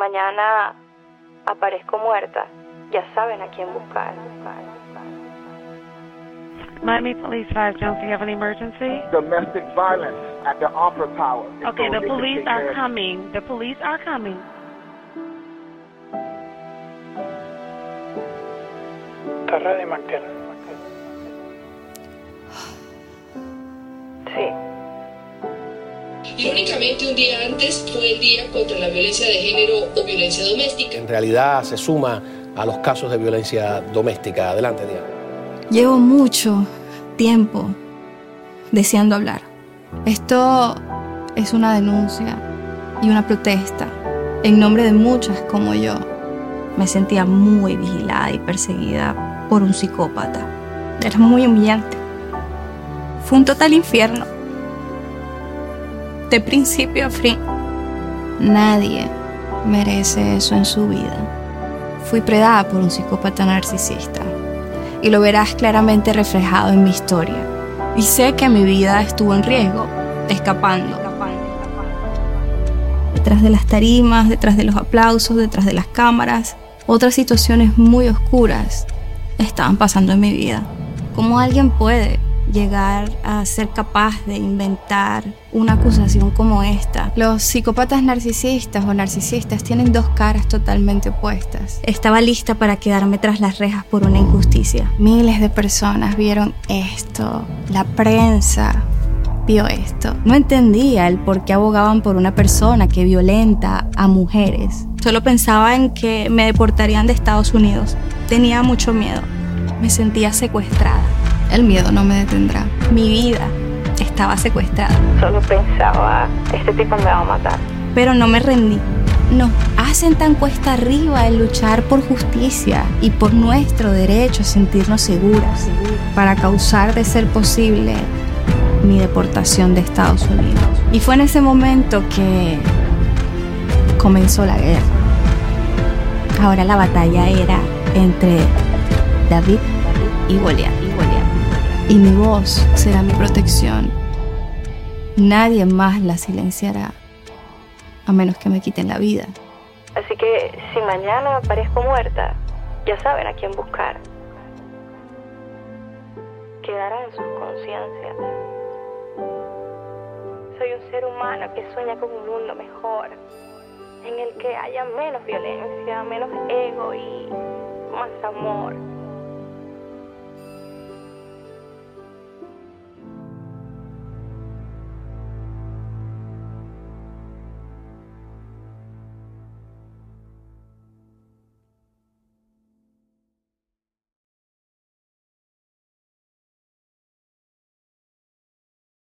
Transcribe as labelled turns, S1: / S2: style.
S1: mañana aparezco muerta, ya saben a quién buscar.
S2: Miami Police 5, don't you have an emergency?
S3: Domestic violence at the Opera Tower.
S2: Okay,
S3: So
S2: the police are coming. The police are coming.
S4: ¿Está ready, Martín?
S1: Sí.
S5: Irónicamente, un día antes fue el Día contra la Violencia de Género o Violencia Doméstica.
S6: En realidad se suma a los casos de violencia doméstica. Adelante, Diana.
S7: Llevo mucho tiempo deseando hablar. Esto es una denuncia y una protesta en nombre de muchas como yo. Me sentía muy vigilada y perseguida por un psicópata. Era muy humillante. Fue un total infierno. De principio a fin. Nadie merece eso en su vida. Fui predada por un psicópata narcisista y lo verás claramente reflejado en mi historia. Y sé que mi vida estuvo en riesgo, escapando. Detrás de las tarimas, detrás de los aplausos, detrás de las cámaras, otras situaciones muy oscuras estaban pasando en mi vida. ¿Cómo alguien puede llegar a ser capaz de inventar una acusación como esta? Los psicópatas narcisistas o narcisistas tienen dos caras totalmente opuestas. Estaba lista para quedarme tras las rejas por una injusticia. Miles de personas vieron esto, la prensa vio esto. No entendía el por qué abogaban por una persona que violenta a mujeres. Solo pensaba en que me deportarían de Estados Unidos. Tenía mucho miedo. Me sentía secuestrada. El miedo no me detendrá. Mi vida estaba secuestrada.
S1: Solo pensaba, este tipo me va a matar.
S7: Pero no me rendí. Nos hacen tan cuesta arriba el luchar por justicia y por nuestro derecho a sentirnos seguras para causar de ser posible mi deportación de Estados Unidos. Y fue en ese momento que comenzó la guerra. Ahora la batalla era entre David y Goliat. Y mi voz será mi protección. Nadie más la silenciará, a menos que me quiten la vida.
S1: Así que si mañana aparezco muerta, ya saben a quién buscar. Quedará en sus conciencias. Soy un ser humano que sueña con un mundo mejor, en el que haya menos violencia, menos ego y más amor.